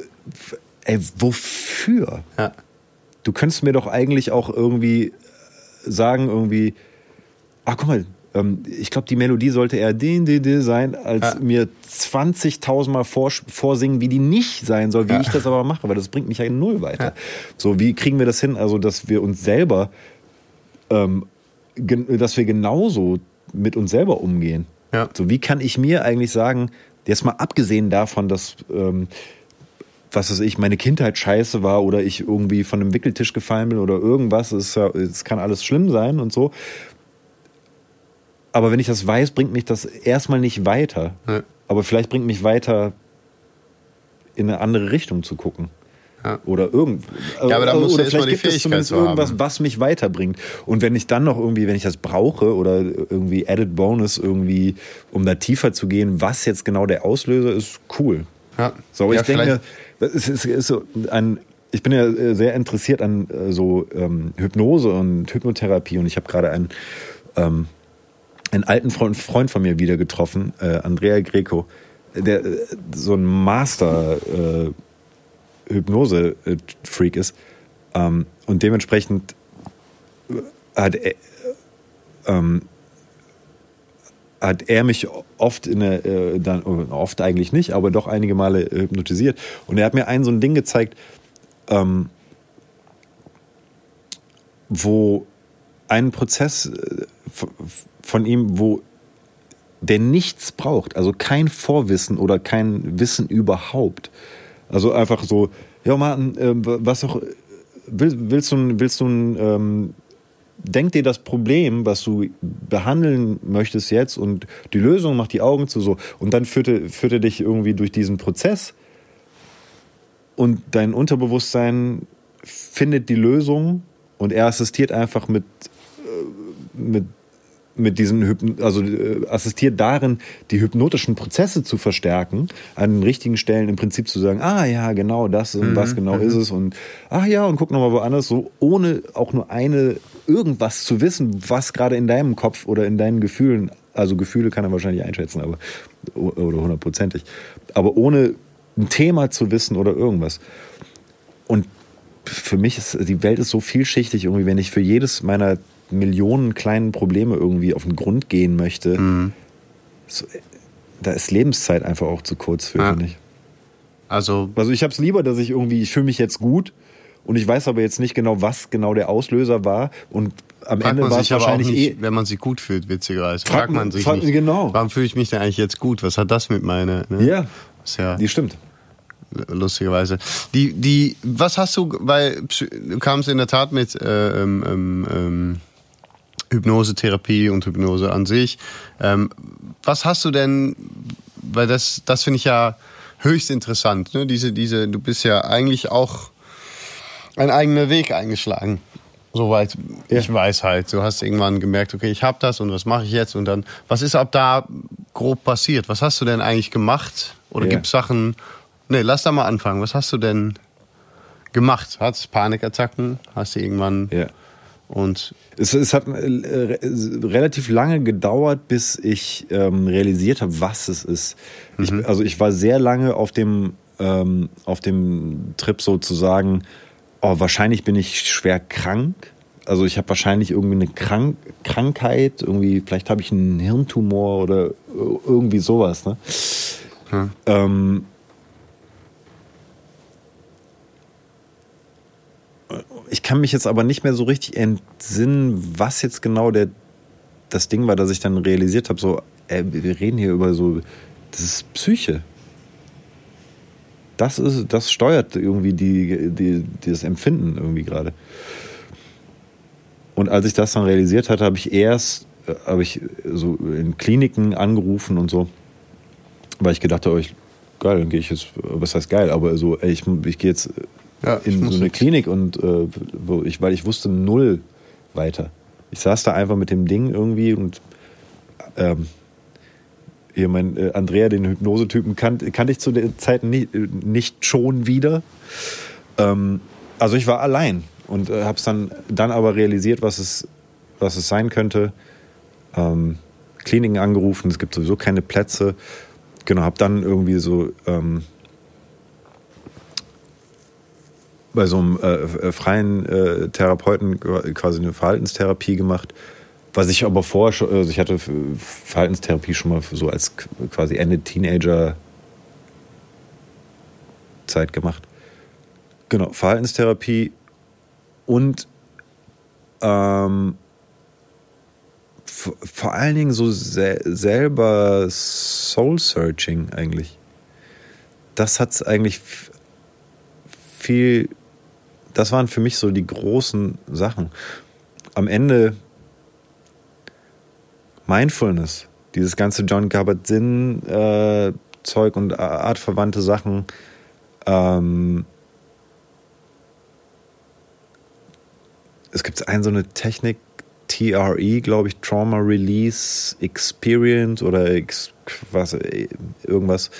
B: ey, wofür?
A: ja,
B: Du könntest mir doch eigentlich auch irgendwie sagen, irgendwie, ach guck mal, ähm, ich glaube, die Melodie sollte eher din, din, din sein, als
A: Ja.
B: mir 20.000 Mal vors vorsingen, wie die nicht sein soll, wie
A: Ja.
B: ich das aber mache, weil das bringt mich ja null weiter. So, wie kriegen wir das hin, also dass wir uns selber, ähm, dass wir genauso mit uns selber umgehen?
A: Ja.
B: So, wie kann ich mir eigentlich sagen, jetzt mal abgesehen davon, dass ähm, was weiß ich, meine Kindheit scheiße war oder ich irgendwie von einem Wickeltisch gefallen bin oder irgendwas, es, es kann alles schlimm sein und so. Aber wenn ich das weiß, bringt mich das erstmal nicht weiter.
A: Ja.
B: Aber vielleicht bringt mich weiter, in eine andere Richtung zu gucken.
A: Ja.
B: Oder irgend.
A: Ja, aber da musst du
B: oder
A: mal
B: vielleicht gibt es zumindest
A: zu haben.
B: irgendwas, was mich weiterbringt. Und wenn ich dann noch irgendwie, wenn ich das brauche oder irgendwie Added Bonus irgendwie, um da tiefer zu gehen, was jetzt genau der Auslöser ist, cool.
A: ja.
B: So, aber
A: ja,
B: ich denke es ist, ist so ein, ich bin ja äh, sehr interessiert an äh, so ähm, Hypnose und Hypnotherapie und ich habe gerade einen, ähm, einen alten Freund, Freund von mir wieder getroffen, äh, Andrea Greco, der äh, so ein Master äh, ist ähm, und dementsprechend hat er, ähm, hat er mich oft in der, äh, dann, oft eigentlich nicht, aber doch einige Male hypnotisiert. Und er hat mir ein so ein Ding gezeigt, ähm, wo ein Prozess äh, von ihm, wo der nichts braucht, also kein Vorwissen oder kein Wissen überhaupt. Also einfach so, ja Martin, äh, was auch, willst, willst du, willst du ein ähm, denk dir das Problem, was du behandeln möchtest jetzt und die Lösung, mach die Augen zu so. Und dann führte, führte dich irgendwie durch diesen Prozess. Und dein Unterbewusstsein findet die Lösung und er assistiert einfach mit, äh, mit mit diesen Hypno also äh, assistiert darin, die hypnotischen Prozesse zu verstärken, an den richtigen Stellen im Prinzip zu sagen, ah ja, genau das und mhm. was genau mhm. ist es und ach ja, und guck nochmal woanders, so ohne auch nur eine irgendwas zu wissen, was gerade in deinem Kopf oder in deinen Gefühlen, also Gefühle kann er wahrscheinlich einschätzen, aber oder hundertprozentig, aber ohne ein Thema zu wissen oder irgendwas. Und für mich ist die Welt ist so vielschichtig irgendwie, wenn ich für jedes meiner Millionen kleinen Probleme irgendwie auf den Grund gehen möchte, mhm. so, da ist Lebenszeit einfach auch zu kurz für, ja. finde ich.
A: Also,
B: also ich habe es lieber, dass ich irgendwie, ich fühle mich jetzt gut und ich weiß aber jetzt nicht genau, was genau der Auslöser war und am Ende war es wahrscheinlich nicht,
A: eh, wenn man sich gut fühlt, witzigerweise. Fragt, fragt man sich fragt, nicht,
B: genau.
A: warum fühle ich mich denn eigentlich jetzt gut? Was hat das mit meiner? Ne?
B: Ja, ja, die stimmt
A: lustigerweise. Die, die, was hast du, weil du kamst in der Tat mit äh, ähm, ähm, ähm Hypnosetherapie und Hypnose an sich. Ähm, was hast du denn, weil das, das finde ich ja höchst interessant, ne? diese, diese, du bist ja eigentlich auch ein eigener Weg eingeschlagen. Soweit ja. ich weiß halt. Du hast irgendwann gemerkt, okay, ich habe das und was mache ich jetzt? Und dann, was ist ab da grob passiert? Was hast du denn eigentlich gemacht? Oder ja. gibt es Sachen, nee, lass da mal anfangen. Was hast du denn gemacht? Hattest du Panikattacken? Hast du irgendwann ja. Und
B: es, es hat äh, relativ lange gedauert, bis ich ähm, realisiert habe, was es ist. Mhm. Ich, also ich war sehr lange auf dem, ähm, auf dem Trip sozusagen, oh, wahrscheinlich bin ich schwer krank. Also ich habe wahrscheinlich irgendwie eine Krank Krankheit, irgendwie, vielleicht habe ich einen Hirntumor oder irgendwie sowas. Ne? Mhm. Ähm, ich kann mich jetzt aber nicht mehr so richtig entsinnen, was jetzt genau der, das Ding war, dass ich dann realisiert habe, so, ey, wir reden hier über so, das ist Psyche. Das ist, das steuert irgendwie die, die, das Empfinden irgendwie gerade. Und als ich das dann realisiert hatte, habe ich erst, äh, habe ich so in Kliniken angerufen und so, weil ich gedacht habe, ich, geil, dann gehe ich jetzt, was heißt geil, aber so, ich, ich gehe jetzt ja, in so eine Klinik und äh, wo ich, weil ich wusste null weiter. Ich saß da einfach mit dem Ding irgendwie und ähm, hier mein äh, Andrea, den Hypnosetypen, kan kannte ich zu der Zeit nicht, nicht schon wieder. Ähm, also ich war allein und äh, habe es dann, dann aber realisiert, was es, was es sein könnte. Ähm, Kliniken angerufen, es gibt sowieso keine Plätze. Genau, habe dann irgendwie so ähm, bei so einem äh, äh, freien äh, Therapeuten quasi eine Verhaltenstherapie gemacht. Was ich aber vorher schon, also ich hatte Verhaltenstherapie schon mal so als quasi Ende Teenager Zeit gemacht. Genau, Verhaltenstherapie und ähm, vor allen Dingen so sel selber Soul Searching eigentlich. Das hat es eigentlich viel das waren für mich so die großen Sachen. Am Ende Mindfulness, dieses ganze John Kabat-Zinn-Zeug äh, und artverwandte Sachen. Ähm, es gibt eine so eine Technik, TRE, glaube ich, Trauma Release Experience oder Ex, was, irgendwas.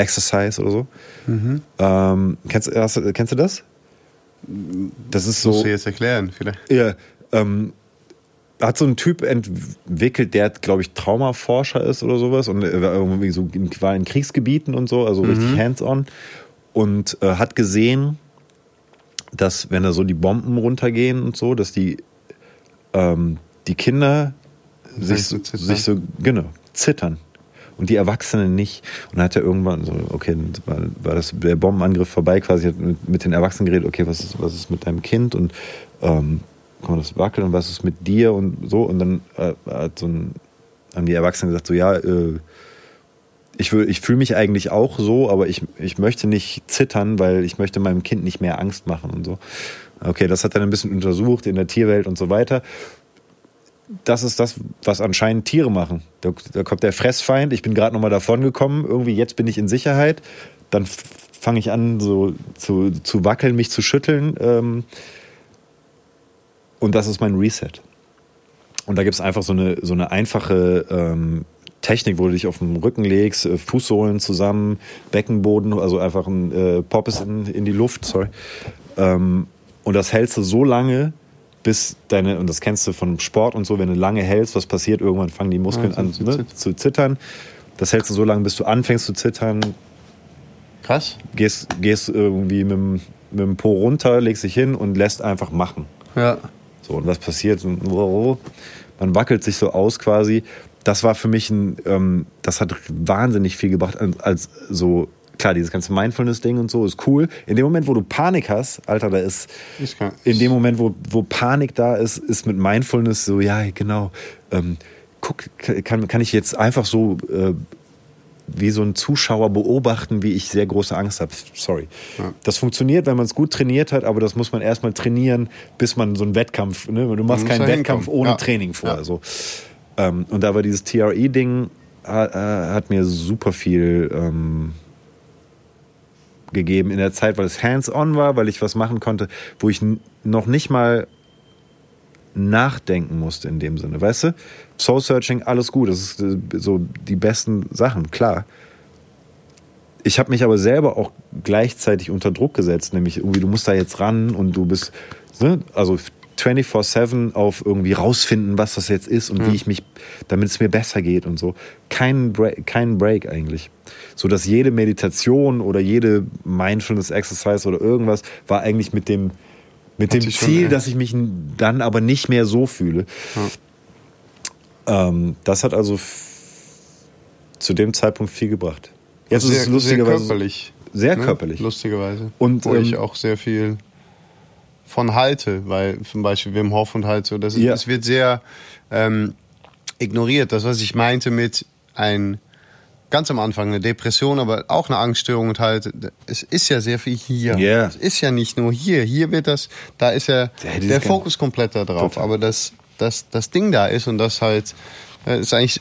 B: Exercise oder so. Ähm, kennst, hast, kennst du das? Das ist so.
A: Musst du jetzt erklären, vielleicht.
B: Ja, ähm, hat so ein Typ entwickelt, der, glaube ich, Traumaforscher ist oder sowas und war irgendwie so in, war in Kriegsgebieten und so, also richtig hands-on und äh, hat gesehen, dass wenn da so die Bomben runtergehen und so, dass die ähm, die Kinder sich,
A: so
B: so,
A: zittern.
B: sich so genau zittern und die Erwachsenen nicht. Und dann hat er irgendwann so, okay, war, war das der Bombenangriff vorbei, quasi hat mit, mit den Erwachsenen geredet, okay, was ist, was ist mit deinem Kind und ähm, guck mal, das wackelt und was ist mit dir und so. Und dann äh, hat so ein, haben die Erwachsenen gesagt, so ja, äh, ich, ich fühle mich eigentlich auch so, aber ich, ich möchte nicht zittern, weil ich möchte meinem Kind nicht mehr Angst machen und so. Okay, das hat er dann ein bisschen untersucht in der Tierwelt und so weiter. Das ist das, was anscheinend Tiere machen. Da, da kommt der Fressfeind, ich bin gerade nochmal davon gekommen, irgendwie jetzt bin ich in Sicherheit. Dann fange ich an, so zu, zu wackeln, mich zu schütteln. Ähm, und das ist mein Reset. Und da gibt es einfach so eine, so eine einfache ähm, Technik, wo du dich auf den Rücken legst, äh, Fußsohlen zusammen, Beckenboden, also einfach ein äh, Poppes in, in die Luft, sorry. Ähm, und das hältst du so lange, bis deine, und das kennst du von Sport und so, wenn du lange hältst, was passiert, irgendwann fangen die Muskeln
A: Ja,
B: an
A: zu
B: ne,
A: zittern.
B: zu zittern. Das hältst du so lange, bis du anfängst zu zittern,
A: Krass.
B: gehst, gehst irgendwie mit dem, mit dem Po runter, legst dich hin und lässt einfach machen.
A: Ja.
B: So, und was passiert? Man wackelt sich so aus quasi. Das war für mich ein, ähm, das hat wahnsinnig viel gebracht, als, als so, klar, dieses ganze Mindfulness-Ding und so ist cool. In dem Moment, wo du Panik hast, Alter, da ist,
A: Ich kann-
B: in dem Moment, wo, wo Panik da ist, ist mit Mindfulness so, ja, genau, ähm, guck, kann, kann ich jetzt einfach so äh, wie so ein Zuschauer beobachten, wie ich sehr große Angst habe. Sorry.
A: Ja.
B: Das funktioniert, wenn man es gut trainiert hat, aber das muss man erstmal trainieren, bis man so einen Wettkampf, ne? du machst keinen Wettkampf
A: hinkommen.
B: ohne
A: Ja.
B: Training vor.
A: Ja.
B: Also, ähm, und da war dieses TRE-Ding, hat, äh, hat mir super viel ähm, gegeben in der Zeit, weil es hands-on war, weil ich was machen konnte, wo ich noch nicht mal nachdenken musste in dem Sinne, weißt du? Soul Searching, alles gut, das ist äh, so die besten Sachen, klar. Ich habe mich aber selber auch gleichzeitig unter Druck gesetzt, nämlich irgendwie, du musst da jetzt ran und du bist, ne, also 24-7 auf irgendwie rausfinden, was das jetzt ist und wie ich mich, damit es mir besser geht und so. Kein Break, kein Break eigentlich. So dass jede Meditation oder jede Mindfulness Exercise oder irgendwas war eigentlich mit dem, mit dem
A: schon,
B: Ziel,
A: ja.
B: dass ich mich dann aber nicht mehr so fühle. Ähm, das hat also zu dem Zeitpunkt viel gebracht. Jetzt ist es
A: sehr
B: lustigerweise
A: körperlich.
B: sehr
A: ne?
B: körperlich.
A: Lustigerweise.
B: Und,
A: Wo ich
B: ähm,
A: auch sehr viel von halte, weil zum Beispiel Wim Hof und halt so, das,
B: Ja.
A: das wird sehr ähm, ignoriert. Das, was ich meinte mit ein ganz am Anfang eine Depression, aber auch eine Angststörung und halt, es ist ja sehr viel hier.
B: Ja.
A: Es ist ja nicht nur hier. Hier wird das, da ist ja, der
B: gan-
A: Fokus komplett da drauf.
B: Total.
A: Aber das, das, das Ding da ist und das halt, äh, ist eigentlich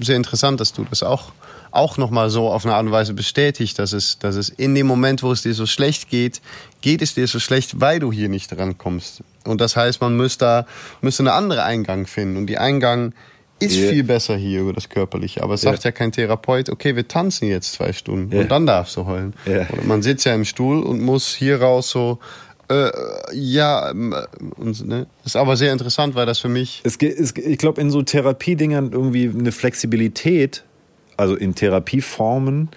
A: sehr interessant, dass du das auch, auch nochmal so auf eine Art und Weise bestätigt, dass es, dass es in dem Moment, wo es dir so schlecht geht, geht es dir so schlecht, weil du hier nicht rankommst. Und das heißt, man müsste, da, müsste einen anderen Eingang finden. Und die Eingang ist
B: Ja.
A: viel besser hier über das Körperliche. Aber es sagt ja kein Therapeut, okay, wir tanzen jetzt zwei Stunden
B: Ja.
A: und dann darfst du heulen. Man sitzt ja im Stuhl und muss hier raus so, äh, ja, ähm, und, ne? ist aber sehr interessant, weil das für mich
B: Es, ge- es, ich glaube, in so Therapiedingern irgendwie eine Flexibilität, also in Therapieformen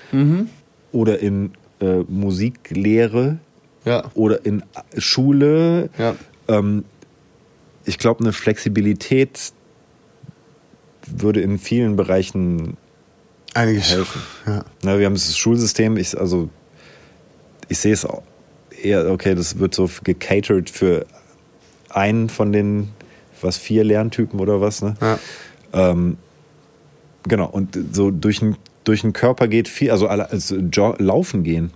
B: oder in äh, Musiklehre
A: ja,
B: oder in Schule,
A: ja,
B: ähm, ich glaube, eine Flexibilität würde in vielen Bereichen
A: einiges
B: helfen.
A: Ja.
B: Na, wir haben das Schulsystem, ich, also ich sehe es auch eher, okay, das wird so gecatert für einen von den, was, vier Lerntypen oder was, ne?
A: Ja.
B: Ähm, genau, und so durch den, durch den Körper geht viel, also, also laufen gehen.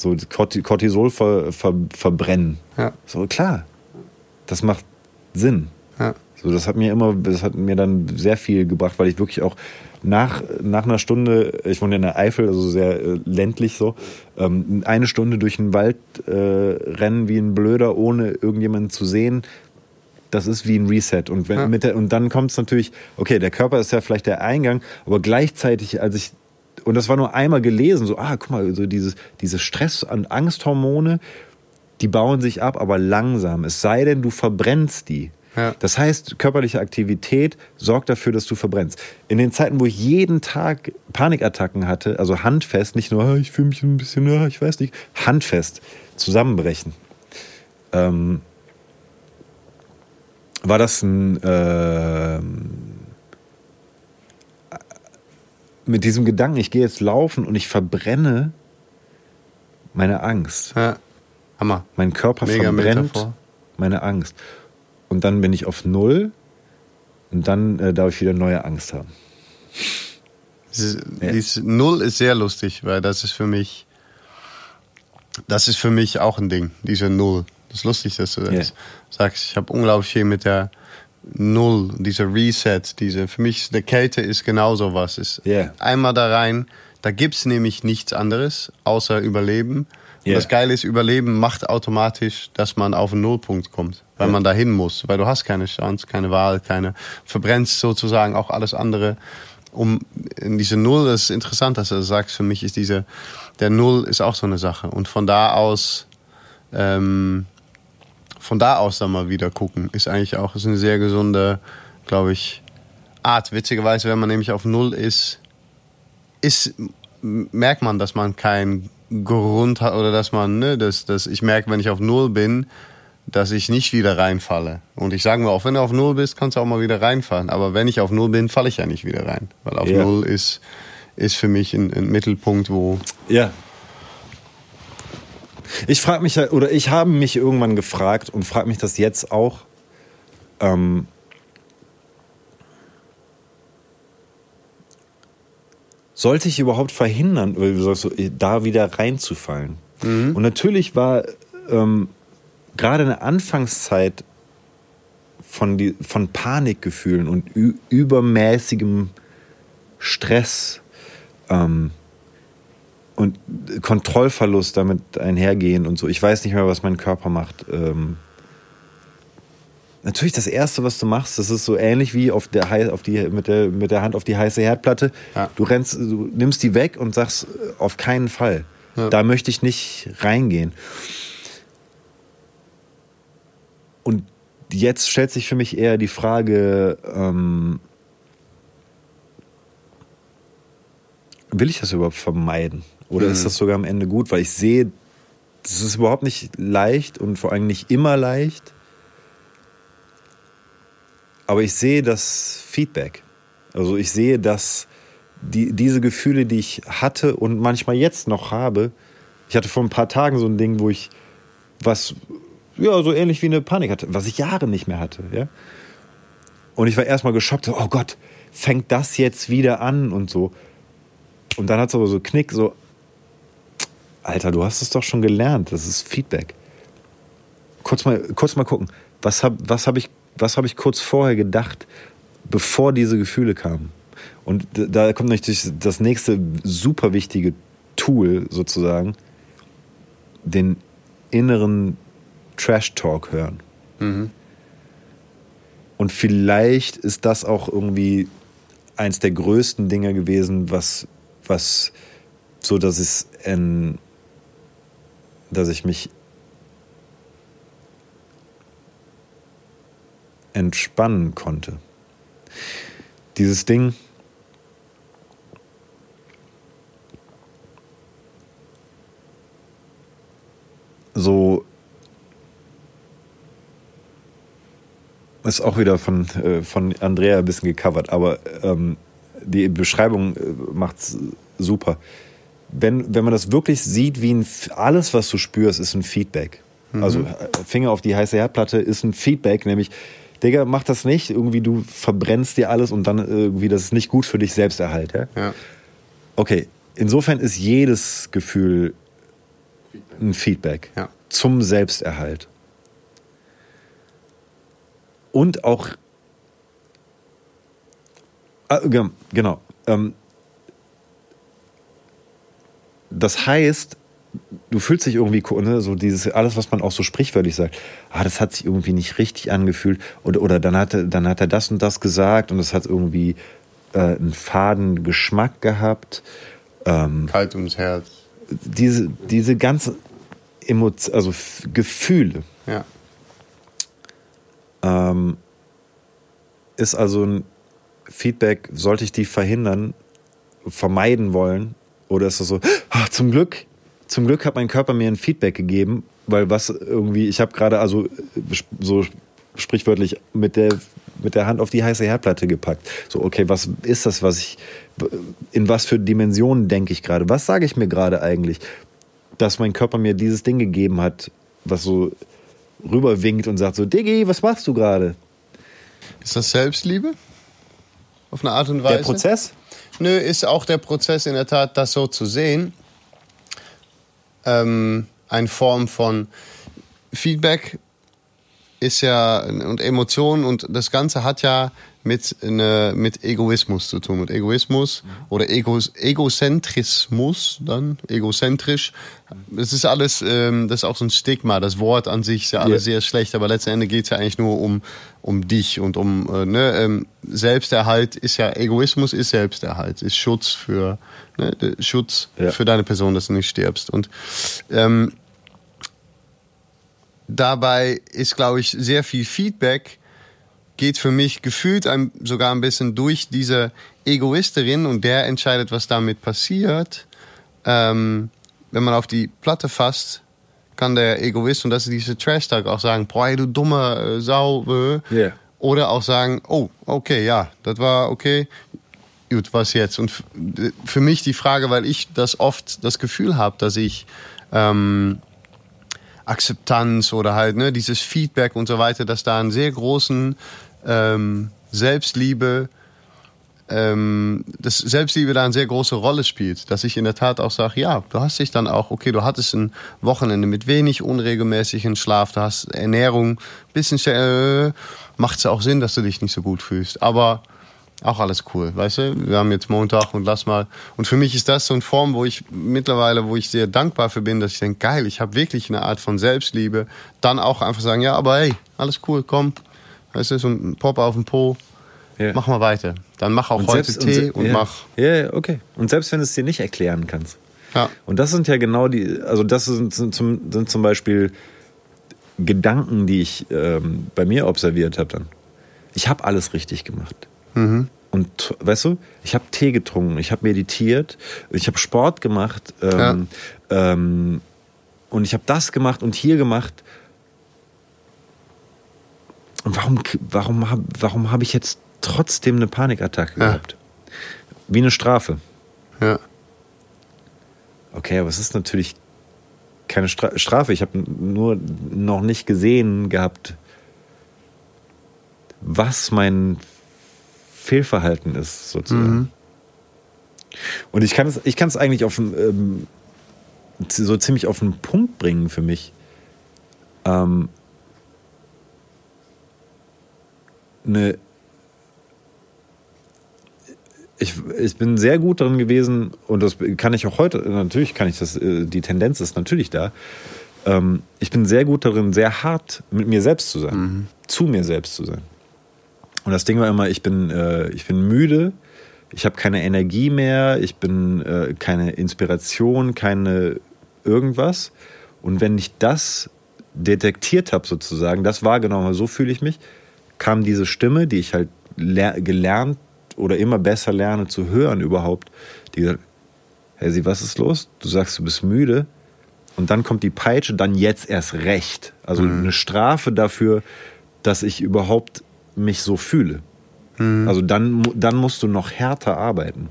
B: So Corti- Cortisol ver, ver, verbrennen.
A: Ja.
B: So, klar, das macht Sinn.
A: Ja.
B: So, das hat mir immer, das hat mir dann sehr viel gebracht, weil ich wirklich auch nach, nach einer Stunde, ich wohne in der Eifel, also sehr äh, ländlich so, ähm, eine Stunde durch den Wald äh, rennen wie ein Blöder, ohne irgendjemanden zu sehen, das ist wie ein Reset. Und, wenn,
A: Ja.
B: mit der, und dann kommt es natürlich, okay, der Körper ist ja vielleicht der Eingang, aber gleichzeitig, als ich und das war nur einmal gelesen, so, ah, guck mal, so dieses, diese Stress- und Angsthormone, die bauen sich ab, aber langsam. Es sei denn, du verbrennst die.
A: Ja.
B: Das heißt, körperliche Aktivität sorgt dafür, dass du verbrennst. In den Zeiten, wo ich jeden Tag Panikattacken hatte, also handfest, nicht nur, ah, ich fühle mich ein bisschen, ah, ich weiß nicht, handfest, zusammenbrechen, ähm, war das ein, ähm, mit diesem Gedanken, ich gehe jetzt laufen und ich verbrenne meine Angst.
A: Ja. Hammer.
B: Mein Körper
A: Mega
B: verbrennt
A: Metaphor.
B: meine Angst. Und dann bin ich auf Null und dann äh, darf ich wieder neue Angst haben.
A: Dieses,
B: Ja.
A: dieses Null ist sehr lustig, weil das ist für mich, das ist für mich auch ein Ding, diese Null. Das ist lustig, dass du das
B: Ja.
A: sagst. Ich habe unglaublich viel mit der Null, dieser Reset, diese, für mich, der Kälte ist genauso was. Ist
B: Ja.
A: Einmal da rein, da gibt's nämlich nichts anderes, außer Überleben. Und
B: Ja.
A: das Geile ist, Überleben macht automatisch, dass man auf einen Nullpunkt kommt, weil man dahin muss, weil du hast keine Chance, keine Wahl, keine, verbrennst sozusagen auch alles andere. Um in diese Null, das ist interessant, dass du das sagst, für mich ist diese, der Null ist auch so eine Sache. Und von da aus, ähm, von da aus dann mal wieder gucken, ist eigentlich auch ist eine sehr gesunde, glaube ich, Art. Witzigerweise, wenn man nämlich auf Null ist, ist merkt man, dass man keinen Grund hat oder dass man, ne, dass, dass ich merke, wenn ich auf Null bin, dass ich nicht wieder reinfalle. Und ich sage mir auch, wenn du auf Null bist, kannst du auch mal wieder reinfallen. Aber wenn ich auf Null bin, falle ich ja nicht wieder rein. Weil auf
B: Ja.
A: Null ist, ist für mich ein, ein Mittelpunkt, wo
B: Ja. Ich frage mich, ja- oder ich habe mich irgendwann gefragt und frage mich das jetzt auch. Ähm, sollte ich überhaupt verhindern, da wieder reinzufallen? Und natürlich war ähm, gerade in der Anfangszeit von, die, von Panikgefühlen und übermäßigem Stress ähm, und Kontrollverlust damit einhergehen und so. Ich weiß nicht mehr, was mein Körper macht. Ähm, natürlich das Erste, was du machst, das ist so ähnlich wie auf der, Hei- auf die, mit, der, mit der Hand auf die heiße Herdplatte.
A: Ja.
B: Du rennst, du nimmst die weg und sagst, äh, auf keinen Fall.
A: Ja.
B: Da möchte ich nicht reingehen. Und jetzt stellt sich für mich eher die Frage, ähm, will ich das überhaupt vermeiden? Oder ist das sogar am Ende gut? Weil ich sehe, das ist überhaupt nicht leicht und vor allem nicht immer leicht. Aber ich sehe das Feedback. Also ich sehe, dass die, diese Gefühle, die ich hatte und manchmal jetzt noch habe, ich hatte vor ein paar Tagen so ein Ding, wo ich was, ja, so ähnlich wie eine Panik hatte, was ich Jahre nicht mehr hatte, ja. Und ich war erstmal geschockt, so, oh Gott, fängt das jetzt wieder an und so. Und dann hat es aber so Knick, so, Alter, du hast es doch schon gelernt, das ist Feedback. Kurz mal, kurz mal gucken, was habe was hab ich, was hab ich kurz vorher gedacht, bevor diese Gefühle kamen. Und da kommt natürlich das nächste super wichtige Tool sozusagen, den inneren Trash-Talk hören. Und vielleicht ist das auch irgendwie eins der größten Dinge gewesen, was, was so, dass es, ähm, dass ich mich entspannen konnte. Dieses Ding, so ist auch wieder von, äh, von Andrea ein bisschen gecovert, aber ähm, die Beschreibung äh, macht's super. Wenn, wenn man das wirklich sieht, wie ein, alles, was du spürst, ist ein Feedback. Also äh, Finger auf die heiße Herdplatte ist ein Feedback, nämlich, Digga, mach das nicht, irgendwie du verbrennst dir alles und dann irgendwie, das ist nicht gut für dich Selbsterhalt. Ja?
A: ja,
B: Okay, insofern ist jedes Gefühl ein Feedback
A: Ja.
B: zum Selbsterhalt. Und auch. Ah, ge- genau. Ähm, das heißt, du fühlst dich irgendwie, ne, so dieses, alles, was man auch so sprichwörtlich sagt, ah, das hat sich irgendwie nicht richtig angefühlt. Oder, oder dann, hat er, dann hat er das und das gesagt und das hat irgendwie äh, einen faden Geschmack gehabt. ähm,
A: Kalt ums Herz.
B: diese, diese ganzen Emotionen, also Gefühle,
A: Ja.
B: ähm, ist also ein Feedback, sollte ich die verhindern, vermeiden wollen? Oder ist das so, ah, zum Glück, zum Glück hat mein Körper mir ein Feedback gegeben, weil was irgendwie, ich habe gerade also so sprichwörtlich mit der, mit der Hand auf die heiße Herdplatte gepackt. So, okay, was ist das, was ich, in was für Dimensionen denke ich gerade? Was sage ich mir gerade eigentlich? Dass mein Körper mir dieses Ding gegeben hat, was so rüberwinkt und sagt so, Diggi, was machst du gerade?
A: Ist das Selbstliebe? Auf eine Art und Weise?
B: Der Prozess?
A: Nö, ist auch der Prozess in der Tat, das so zu sehen. Ähm, eine Form von Feedback ist ja und Emotionen und das Ganze hat ja mit, ne, mit Egoismus zu tun. Mit Egoismus oder Egos, Egozentrismus dann, egozentrisch. Das ist alles, ähm, das ist auch so ein Stigma. Das Wort an sich ist ja alles
B: Ja.
A: sehr schlecht, aber letzten Endes geht es ja eigentlich nur um, um dich und um äh, ne, ähm, Selbsterhalt ist ja, Egoismus ist Selbsterhalt, ist Schutz für, ne, Schutz
B: Ja.
A: für deine Person, dass du nicht stirbst. Und ähm, dabei ist, glaube ich, sehr viel Feedback geht für mich gefühlt ein, sogar ein bisschen durch diese Egoisterin und der entscheidet, was damit passiert. Ähm, wenn man auf die Platte fasst, kann der Egoist, und das ist diese Trash-Talk, auch sagen, boah, du dumme äh, Sau. Äh.
B: Ja.
A: Oder auch sagen, oh, okay, ja, das war okay. Gut, was jetzt? Und d- für mich die Frage, weil ich das oft das Gefühl habe, dass ich ähm, Akzeptanz oder halt ne, dieses Feedback und so weiter, dass da einen sehr großen ähm, Selbstliebe, ähm, dass Selbstliebe da eine sehr große Rolle spielt. Dass ich in der Tat auch sage, ja, du hast dich dann auch, okay, du hattest ein Wochenende mit wenig unregelmäßigen Schlaf, du hast Ernährung, bisschen äh, macht es auch Sinn, dass du dich nicht so gut fühlst. Aber auch alles cool, weißt du? Wir haben jetzt Montag und lass mal. Und für mich ist das so eine Form, wo ich mittlerweile, wo ich sehr dankbar für bin, dass ich denke, geil, ich habe wirklich eine Art von Selbstliebe. Dann auch einfach sagen, ja, aber hey, alles cool, komm. Weißt du, so ein Pop auf den Po,
B: Ja.
A: mach mal weiter. Dann mach auch heute
B: selbst-
A: Tee
B: se-
A: und
B: ja.
A: mach.
B: Ja, okay. Und selbst wenn du es dir nicht erklären kannst.
A: Ja.
B: Und das sind ja genau die, also das sind, sind, zum, sind zum Beispiel Gedanken, die ich ähm, bei mir observiert habe dann. Ich habe alles richtig gemacht. Und weißt du, ich habe Tee getrunken, ich habe meditiert, ich habe Sport gemacht ähm, ähm, und ich habe das gemacht und hier gemacht. Und warum, warum habe warum hab ich jetzt trotzdem eine Panikattacke
A: Ja.
B: gehabt? Wie eine Strafe.
A: Ja.
B: Okay, aber es ist natürlich keine Stra Strafe. Ich habe nur noch nicht gesehen gehabt, was mein Fehlverhalten ist, sozusagen. Und ich kann es, ich kann es eigentlich auf ähm, so ziemlich auf den Punkt bringen für mich. Ähm, eine ich, ich bin sehr gut darin gewesen und das kann ich auch heute, natürlich kann ich das, äh, die Tendenz ist natürlich da. Ähm, ich bin sehr gut darin, sehr hart mit mir selbst zu sein, zu mir selbst zu sein. Und das Ding war immer, ich bin, äh, ich bin müde, ich habe keine Energie mehr, ich bin äh, keine Inspiration, keine irgendwas. Und wenn ich das detektiert habe, sozusagen, das wahrgenommen habe, so fühle ich mich, kam diese Stimme, die ich halt ler- gelernt oder immer besser lerne zu hören überhaupt, die gesagt, hey, sie, was ist los? Du sagst, du bist müde. Und dann kommt die Peitsche, dann jetzt erst recht. Also eine Strafe dafür, dass ich überhaupt mich so fühle. Also dann, dann musst du noch härter arbeiten.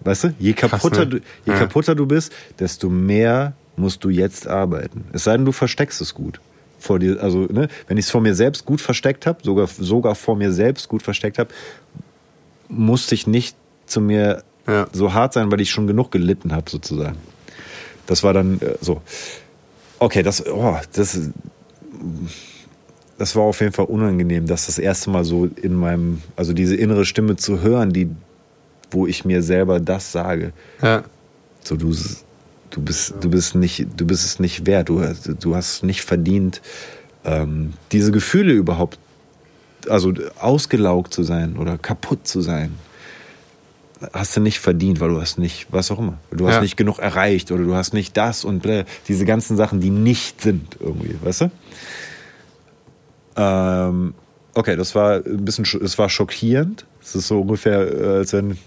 B: Weißt du, je kaputter,
A: ne?
B: du, je
A: Ja.
B: kaputter du bist, desto mehr musst du jetzt arbeiten. Es sei denn, du versteckst es gut. Vor dir, also, ne, wenn ich es vor mir selbst gut versteckt habe, sogar, sogar vor mir selbst gut versteckt habe, musste ich nicht zu mir
A: Ja.
B: so hart sein, weil ich schon genug gelitten habe, sozusagen. Das war dann äh, so. Okay, das, oh, das, das war auf jeden Fall unangenehm, das das erste Mal so in meinem, also diese innere Stimme zu hören, die, wo ich mir selber das sage.
A: Ja.
B: So, du, du, bist, du, bist nicht, du bist es nicht wert, du, du hast nicht verdient, ähm, diese Gefühle überhaupt, also ausgelaugt zu sein oder kaputt zu sein. hast du nicht verdient, weil du hast nicht, was auch immer, du hast
A: Ja.
B: nicht genug erreicht oder du hast nicht das und blä, diese ganzen Sachen, die nicht sind irgendwie, weißt du? Ähm, okay, das war ein bisschen, sch- es war schockierend. Es ist so ungefähr, äh, als wenn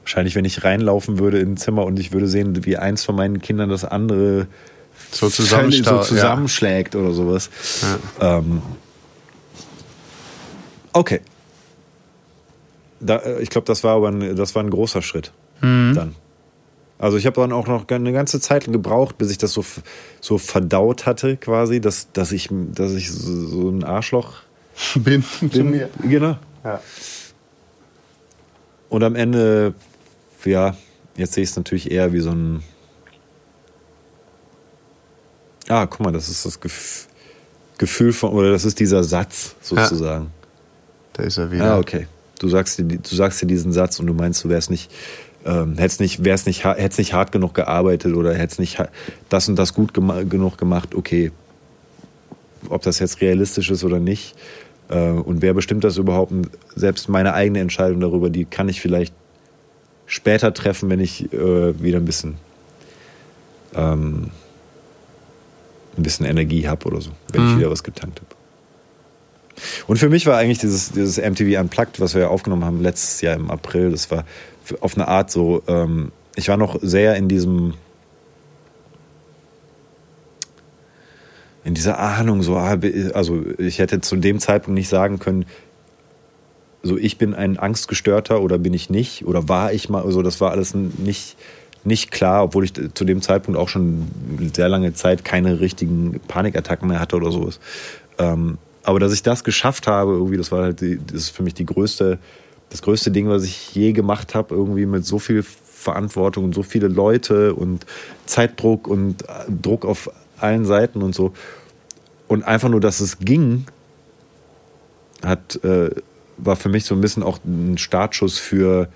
B: wahrscheinlich, wenn ich reinlaufen würde in ein Zimmer und ich würde sehen, wie eins von meinen Kindern das andere
A: So
B: so
A: ja.
B: zusammenschlägt oder sowas. Ähm, okay. Da, äh, ich glaube, das war aber ein, das war ein großer Schritt. Dann. Also ich habe dann auch noch eine ganze Zeit gebraucht, bis ich das so, so verdaut hatte, quasi, dass, dass, ich, dass ich so, ein Arschloch
A: bin zu mir.
B: Genau.
A: Ja.
B: Und am Ende, ja, jetzt sehe ich es natürlich eher wie so ein. Ah, guck mal, das ist das Gef Gefühl von, oder das ist dieser Satz sozusagen.
A: Da ist er wieder.
B: Ja, okay. Du sagst, dir, du sagst dir diesen Satz und du meinst, du wärst nicht, ähm, hättest nicht, wärst nicht, hättest nicht hart genug gearbeitet oder hättest nicht ha- das und das gut gema genug gemacht. Okay, ob das jetzt realistisch ist oder nicht. Äh, und wer bestimmt das überhaupt? Selbst meine eigene Entscheidung darüber, die kann ich vielleicht später treffen, wenn ich äh, wieder ein bisschen, ähm, ein bisschen Energie habe oder so, wenn ich wieder was getankt habe. Und für mich war eigentlich dieses, dieses MTV Unplugged, was wir aufgenommen haben letztes Jahr im April, das war auf eine Art so, ähm, ich war noch sehr in diesem, in dieser Ahnung, so, ah, also ich hätte zu dem Zeitpunkt nicht sagen können, so ich bin ein Angstgestörter oder bin ich nicht oder war ich mal, also das war alles nicht, nicht klar, obwohl ich zu dem Zeitpunkt auch schon sehr lange Zeit keine richtigen Panikattacken mehr hatte oder sowas. Ähm, aber dass ich das geschafft habe, irgendwie, das war halt die, das ist für mich die größte, das größte Ding, was ich je gemacht habe, irgendwie mit so viel Verantwortung und so viele Leute und Zeitdruck und äh, Druck auf allen Seiten und so. Und einfach nur, dass es ging, hat, äh, war für mich so ein bisschen auch ein Startschuss für,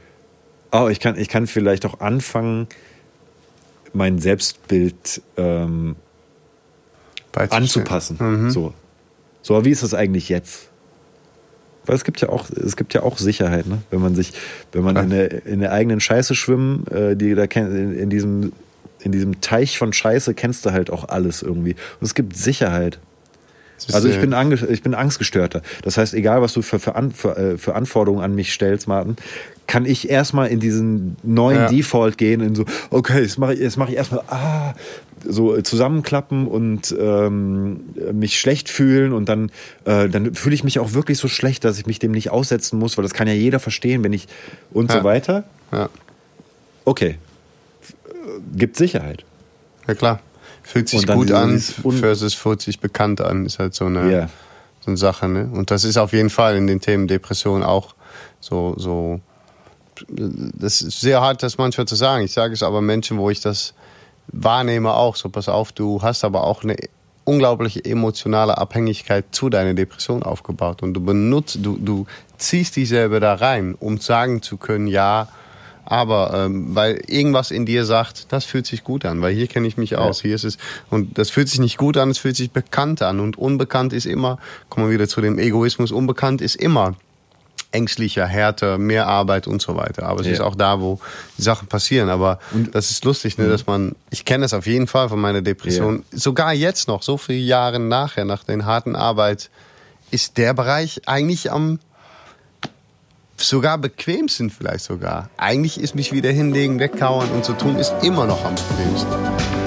B: oh, ich kann, ich kann vielleicht auch anfangen, mein Selbstbild ähm, anzupassen.
A: Mhm.
B: So. So, aber wie ist das eigentlich jetzt? Weil es gibt ja auch, es gibt ja auch Sicherheit, ne? Wenn man sich, wenn man in der, in der eigenen Scheiße schwimmen, äh, die da in, in diesem in diesem Teich von Scheiße kennst du halt auch alles irgendwie. Und es gibt Sicherheit. Also ich bin, ich bin Angstgestörter. Das heißt, egal was du für, für, An für, äh, für Anforderungen an mich stellst, Martin, kann ich erstmal in diesen neuen
A: Ja.
B: Default gehen, in so, okay, jetzt mache ich, jetzt mach ich erstmal, ah, so äh, zusammenklappen und ähm, mich schlecht fühlen und dann, äh, dann fühle ich mich auch wirklich so schlecht, dass ich mich dem nicht aussetzen muss, weil das kann ja jeder verstehen, wenn ich und
A: Ja.
B: so weiter.
A: Ja.
B: Okay. Gibt Sicherheit.
A: ja, klar. Fühlt sich gut an, versus fühlt sich bekannt an, ist halt so eine,
B: Ja.
A: so eine Sache. Ne? Und das ist auf jeden Fall in den Themen Depression auch so, so. Das ist sehr hart, das manchmal zu sagen. Ich sage es aber Menschen, wo ich das wahrnehme, auch so: Pass auf, du hast aber auch eine unglaubliche emotionale Abhängigkeit zu deiner Depression aufgebaut. Und du benutzt, du, du ziehst dich selber da rein, um sagen zu können, ja, aber ähm, weil irgendwas in dir sagt, das fühlt sich gut an, weil hier kenne ich mich aus, hier ist es und das fühlt sich nicht gut an, es fühlt sich bekannt an und unbekannt ist immer, kommen wir wieder zu dem Egoismus, unbekannt ist immer ängstlicher, härter, mehr Arbeit und so weiter. Aber es
B: Ja.
A: ist auch da, wo die Sachen passieren. Aber das ist lustig, ne, dass man, ich kenne das auf jeden Fall von meiner Depression, sogar jetzt noch, so viele Jahre nachher, nach den harten Arbeit, ist der Bereich eigentlich am sogar bequemsten vielleicht sogar. Eigentlich ist mich wieder hinlegen, wegkauern und so tun ist immer noch am bequemsten.